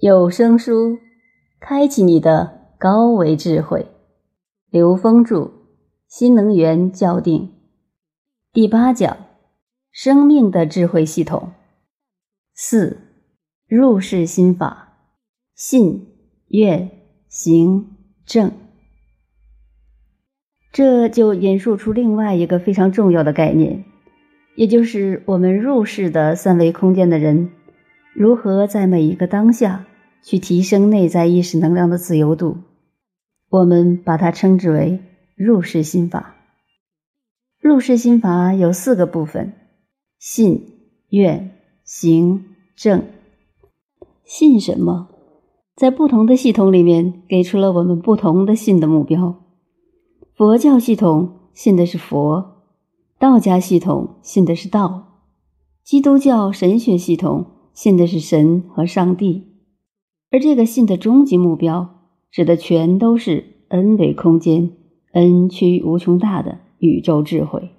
有声书，开启你的高维智慧。刘峰著，新能源校定，第八讲：生命的智慧系统。四入世心法：信、愿、行、正。这就引述出另外一个非常重要的概念，也就是我们入世的三维空间的人，如何在每一个当下。去提升内在意识能量的自由度，我们把它称之为入世心法。入世心法有四个部分：信、愿、行、正。信什么？在不同的系统里面，给出了我们不同的信的目标。佛教系统信的是佛，道家系统信的是道，基督教神学系统信的是神和上帝。而这个信的终极目标，指的全都是 n 维空间、n 趋无穷大的宇宙智慧。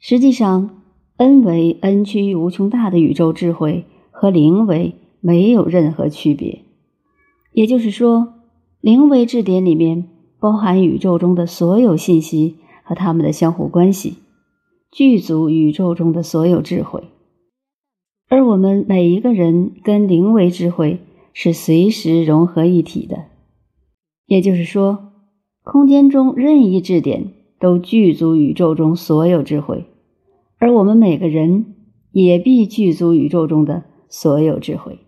实际上，n 维 n 趋无穷大的宇宙智慧和零维没有任何区别。也就是说，零维质点里面包含宇宙中的所有信息和它们的相互关系，具足宇宙中的所有智慧。而我们每一个人跟零维智慧。是随时融合一体的，也就是说，空间中任意质点都具足宇宙中所有智慧，而我们每个人也必具足宇宙中的所有智慧。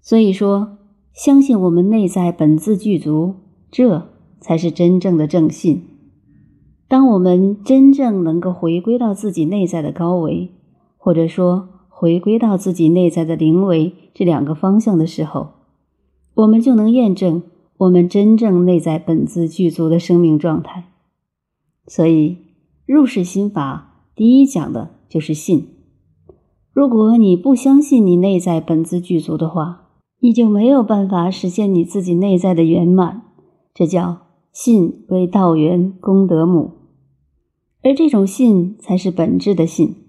所以说，相信我们内在本自具足，这才是真正的正信。当我们真正能够回归到自己内在的高维，或者说，回归到自己内在的灵维这两个方向的时候，我们就能验证我们真正内在本自具足的生命状态。所以，入世心法第一讲的就是信。如果你不相信你内在本自具足的话，你就没有办法实现你自己内在的圆满。这叫信为道源功德母，而这种信才是本质的信。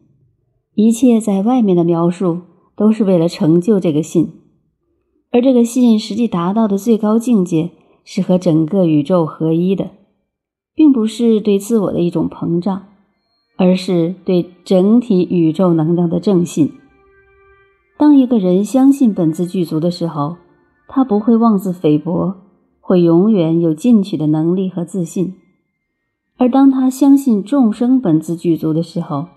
一切在外面的描述都是为了成就这个信，而这个信实际达到的最高境界是和整个宇宙合一的，并不是对自我的一种膨胀，而是对整体宇宙能量的正信。当一个人相信本自具足的时候，他不会妄自菲薄，会永远有进取的能力和自信；而当他相信众生本自具足的时候，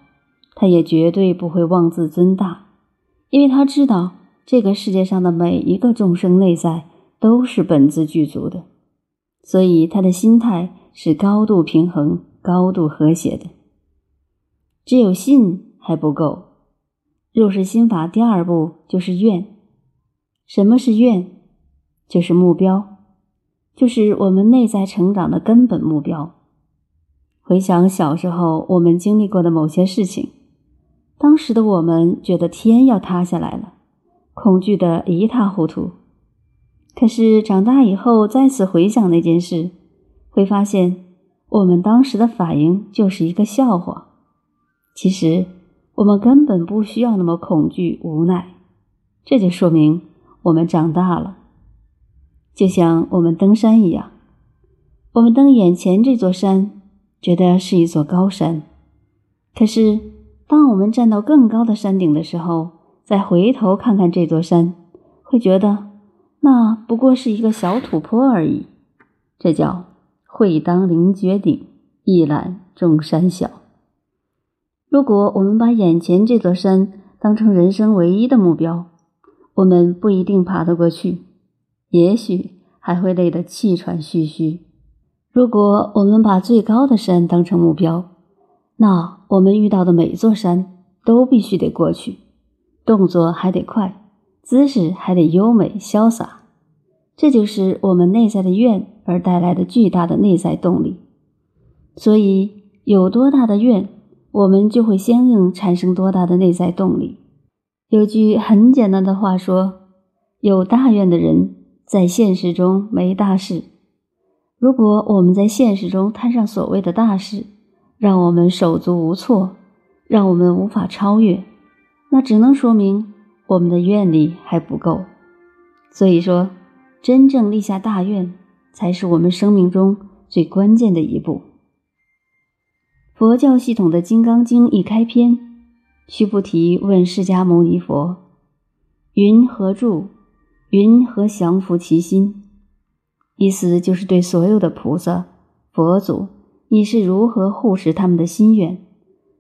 他也绝对不会妄自尊大，因为他知道这个世界上的每一个众生内在都是本自具足的，所以他的心态是高度平衡、高度和谐的。只有信还不够，入世心法第二步就是愿。什么是愿？就是目标，就是我们内在成长的根本目标。回想小时候我们经历过的某些事情。当时的我们觉得天要塌下来了，恐惧的一塌糊涂。可是长大以后再次回想那件事，会发现我们当时的反应就是一个笑话。其实我们根本不需要那么恐惧无奈，这就说明我们长大了。就像我们登山一样，我们登眼前这座山，觉得是一座高山，可是。当我们站到更高的山顶的时候，再回头看看这座山，会觉得那不过是一个小土坡而已。这叫“会当凌绝顶，一览众山小”。如果我们把眼前这座山当成人生唯一的目标，我们不一定爬得过去，也许还会累得气喘吁吁。如果我们把最高的山当成目标，那我们遇到的每座山都必须得过去，动作还得快，姿势还得优美潇洒，这就是我们内在的愿而带来的巨大的内在动力。所以，有多大的愿，我们就会相应产生多大的内在动力。有句很简单的话说：“有大愿的人，在现实中没大事。”如果我们在现实中摊上所谓的大事，让我们手足无措，让我们无法超越，那只能说明我们的愿力还不够。所以说，真正立下大愿，才是我们生命中最关键的一步。佛教系统的《金刚经》一开篇，须菩提问释迦牟尼佛：“云何住？云何降伏其心？”意思就是对所有的菩萨、佛祖，你是如何护持他们的心愿？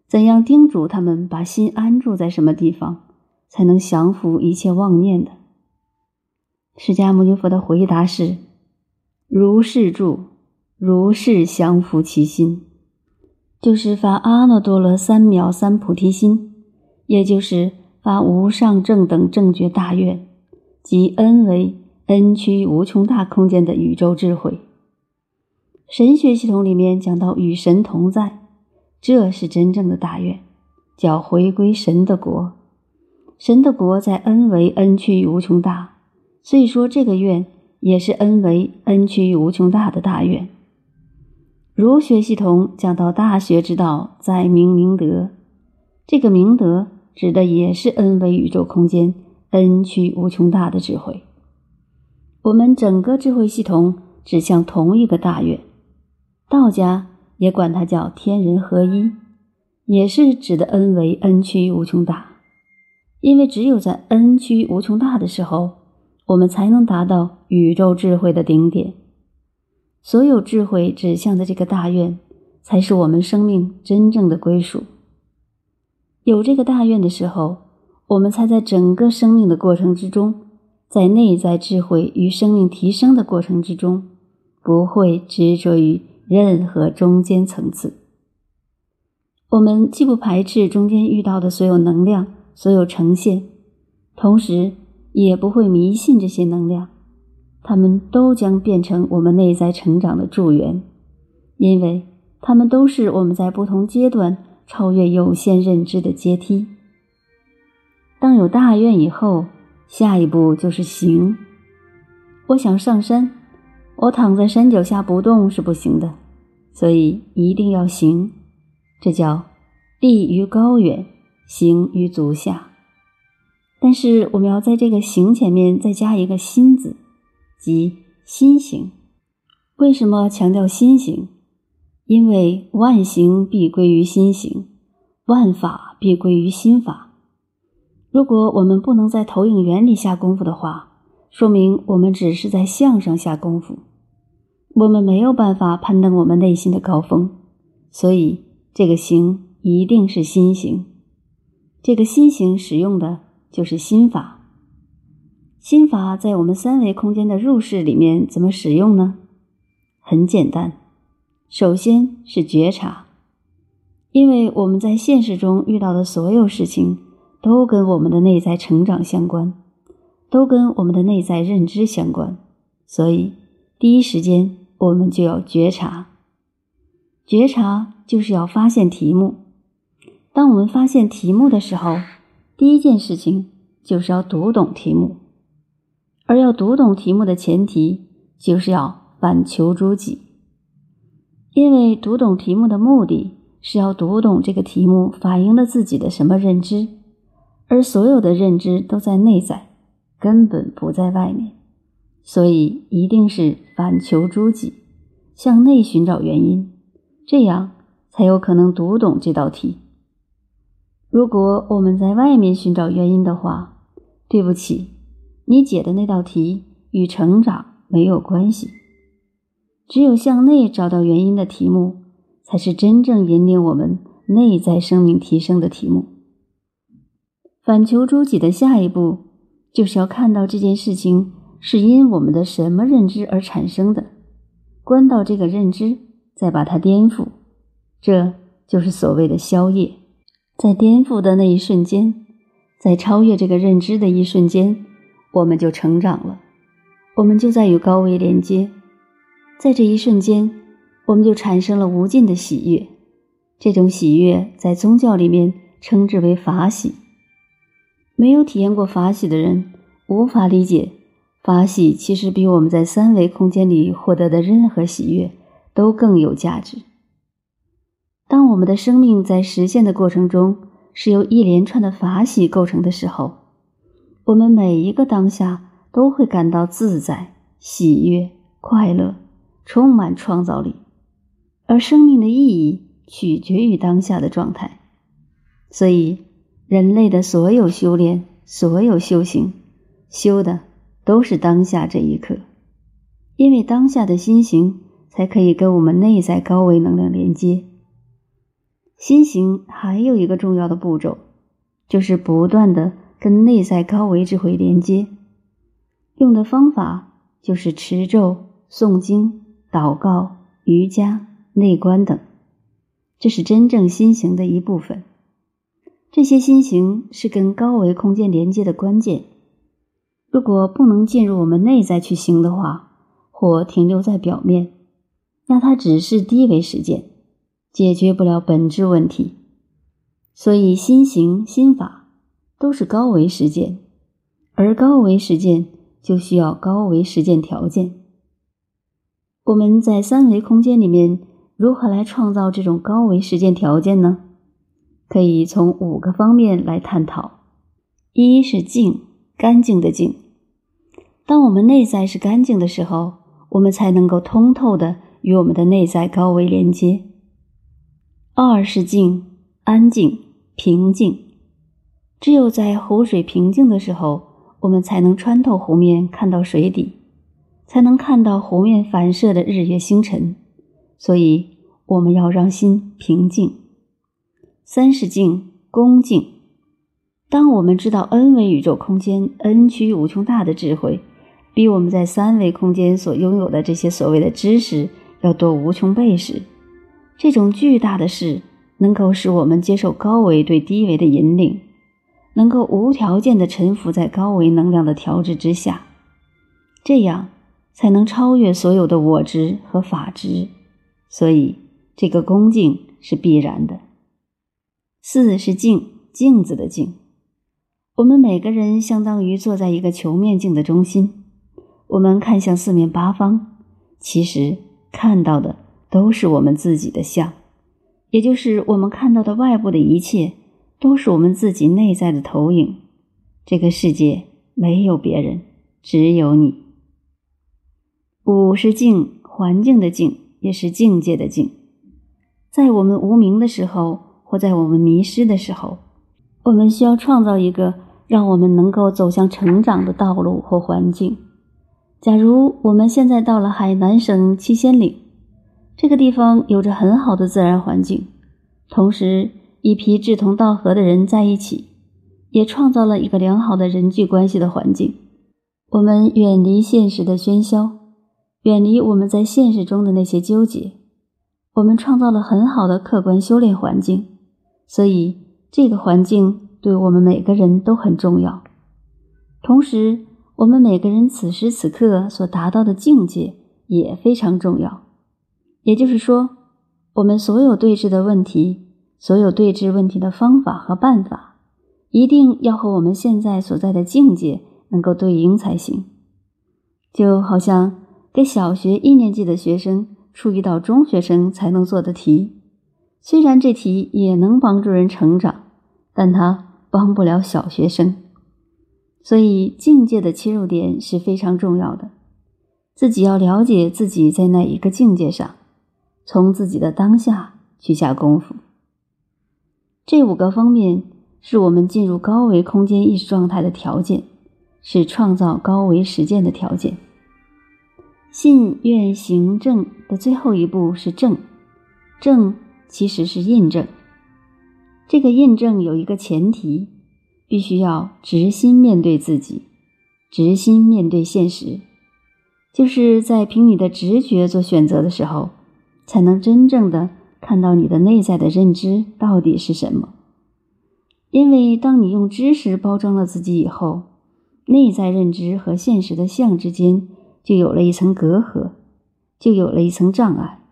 怎样叮嘱他们把心安住在什么地方，才能降服一切妄念的？释迦牟尼佛的回答是：“如是住，如是降服其心，就是发阿耨多罗三藐三菩提心，也就是发无上正等正觉大愿，即 N 为 N 趋无穷大空间的宇宙智慧。神学系统里面讲到与神同在，这是真正的大愿，叫回归神的国。神的国在 N 为 N 趋无穷大。”所以说，这个愿也是 N 为 N 趋于无穷大的大愿。儒学系统讲到大学之道，在明明德，这个明德指的也是 N 为宇宙空间 N 趋无穷大的智慧。我们整个智慧系统指向同一个大愿，道家也管它叫天人合一，也是指的恩为恩趋无穷大。因为只有在恩趋无穷大的时候。我们才能达到宇宙智慧的顶点。所有智慧指向的这个大愿，才是我们生命真正的归属。有这个大愿的时候，我们才在整个生命的过程之中，在内在智慧与生命提升的过程之中，不会执着于任何中间层次。我们既不排斥中间遇到的所有能量、所有呈现，同时。也不会迷信这些能量，它们都将变成我们内在成长的助缘，因为它们都是我们在不同阶段超越有限认知的阶梯。当有大愿以后，下一步就是行。我想上山，我躺在山脚下不动是不行的，所以一定要行。这叫立于高远，行于足下。但是我们要在这个“行”前面再加一个“心”字，即心行。为什么强调心行？因为万行必归于心行，万法必归于心法。如果我们不能在投影原理下功夫的话，说明我们只是在相上下功夫，我们没有办法攀登我们内心的高峰。所以，这个“行”一定是心行。这个心行使用的。就是心法，心法在我们三维空间的入世里面怎么使用呢？很简单，首先是觉察，因为我们在现实中遇到的所有事情都跟我们的内在成长相关，都跟我们的内在认知相关，所以第一时间我们就要觉察。觉察就是要发现题目。当我们发现题目的时候。第一件事情就是要读懂题目，而要读懂题目的前提就是要反求诸己，因为读懂题目的目的是要读懂这个题目反映了自己的什么认知，而所有的认知都在内在，根本不在外面，所以一定是反求诸己，向内寻找原因，这样才有可能读懂这道题。如果我们在外面寻找原因的话，对不起，你解的那道题与成长没有关系。只有向内找到原因的题目，才是真正引领我们内在生命提升的题目。反求诸己的下一步，就是要看到这件事情是因我们的什么认知而产生的，关到这个认知，再把它颠覆，这就是所谓的消业。在颠覆的那一瞬间，在超越这个认知的一瞬间，我们就成长了，我们就在与高维连接。在这一瞬间，我们就产生了无尽的喜悦。这种喜悦在宗教里面称之为法喜。没有体验过法喜的人，无法理解法喜其实比我们在三维空间里获得的任何喜悦都更有价值。当我们的生命在实现的过程中是由一连串的法喜构成的时候，我们每一个当下都会感到自在、喜悦、快乐，充满创造力。而生命的意义取决于当下的状态，所以人类的所有修炼、所有修行，修的都是当下这一刻，因为当下的心行才可以跟我们内在高维能量连接。心行还有一个重要的步骤，就是不断的跟内在高维智慧连接，用的方法就是持咒、诵经、祷告、瑜伽。内观等，这是真正心行的一部分。这些心行是跟高维空间连接的关键。如果不能进入我们内在去行的话，或停留在表面，那它只是低维实践，解决不了本质问题。所以，心行心法都是高维实践，而高维实践就需要高维实践条件。我们在三维空间里面。如何来创造这种高维实践条件呢？可以从五个方面来探讨。一是静，干净的净。当我们内在是干净的时候，我们才能够通透的与我们的内在高维连接。二是静，安静、平静。只有在湖水平静的时候，我们才能穿透湖面看到水底，才能看到湖面反射的日月星辰。所以，我们要让心平静。三是静，恭敬。当我们知道 n 维宇宙空间 n 趋无穷大的智慧，比我们在三维空间所拥有的这些所谓的知识要多无穷倍时，这种巨大的事能够使我们接受高维对低维的引领，能够无条件的臣服在高维能量的调制之下，这样才能超越所有的我执和法执。所以，这个恭敬是必然的。四是镜，镜子的镜。我们每个人相当于坐在一个球面镜的中心，我们看向四面八方，其实看到的都是我们自己的像，也就是我们看到的外部的一切，都是我们自己内在的投影。这个世界没有别人，只有你。五是境，环境的境。也是境界的境，在我们无名的时候，或在我们迷失的时候，我们需要创造一个让我们能够走向成长的道路或环境。假如我们现在到了海南省七仙岭，这个地方有着很好的自然环境，同时一批志同道合的人在一起，也创造了一个良好的人际关系的环境。我们远离现实的喧嚣。远离我们在现实中的那些纠结，我们创造了很好的客观修炼环境，所以这个环境对我们每个人都很重要。同时，我们每个人此时此刻所达到的境界也非常重要。也就是说，我们所有对峙的问题，所有对峙问题的方法和办法，一定要和我们现在所在的境界能够对应才行。就好像。给小学一年级的学生出一道中学生才能做的题，虽然这题也能帮助人成长，但它帮不了小学生。所以境界的切入点是非常重要的，自己要了解自己在哪一个境界上，从自己的当下去下功夫。这五个方面是我们进入高维空间意识状态的条件，是创造高维实践的条件。信愿行正的最后一步是正，正其实是印证。这个印证有一个前提，必须要直心面对自己，直心面对现实，就是在凭你的直觉做选择的时候，才能真正的看到你的内在的认知到底是什么。因为当你用知识包装了自己以后，内在认知和现实的相之间。就有了一层隔阂，就有了一层障碍，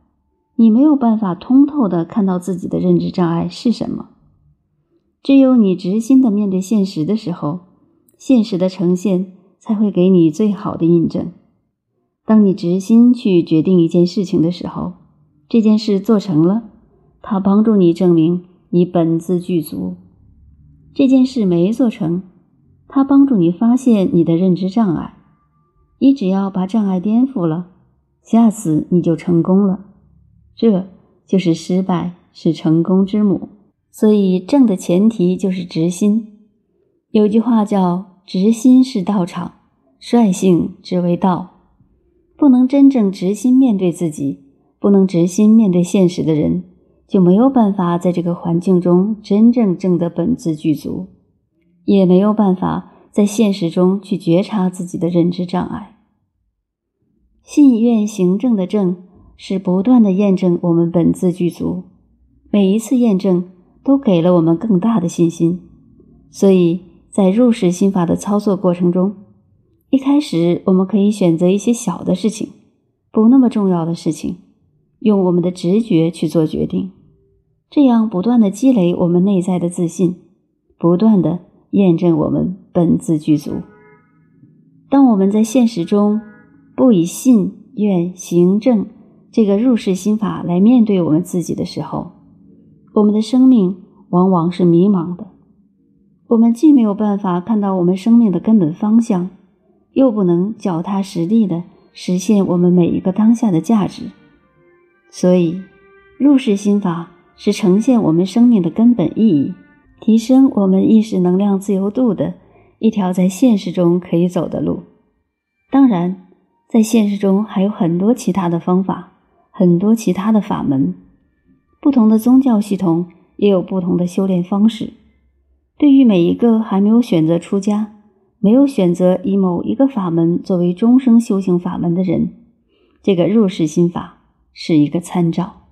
你没有办法通透的看到自己的认知障碍是什么。只有你直心的面对现实的时候，现实的呈现才会给你最好的印证。当你直心去决定一件事情的时候，这件事做成了，它帮助你证明你本自具足；这件事没做成，它帮助你发现你的认知障碍。你只要把障碍颠覆了，下次你就成功了。这就是失败是成功之母。所以正的前提就是直心。有句话叫“直心是道场，率性之为道”。不能真正直心面对自己，不能直心面对现实的人，就没有办法在这个环境中真正正的本自具足，也没有办法在现实中去觉察自己的认知障碍。信愿行正的正是不断的验证我们本自具足，每一次验证都给了我们更大的信心。所以在入世心法的操作过程中。一开始，我们可以选择一些小的事情，不那么重要的事情，用我们的直觉去做决定，这样不断的积累我们内在的自信，不断的验证我们本自具足。当我们在现实中不以信愿行正这个入世心法来面对我们自己的时候，我们的生命往往是迷茫的。我们既没有办法看到我们生命的根本方向。又不能脚踏实地的实现我们每一个当下的价值，所以入世心法是呈现我们生命的根本意义，提升我们意识能量自由度的一条在现实中可以走的路。当然，在现实中还有很多其他的方法，很多其他的法门，不同的宗教系统也有不同的修炼方式。对于每一个还没有选择出家，没有选择以某一个法门作为终生修行法门的人，这个入世心法是一个参照。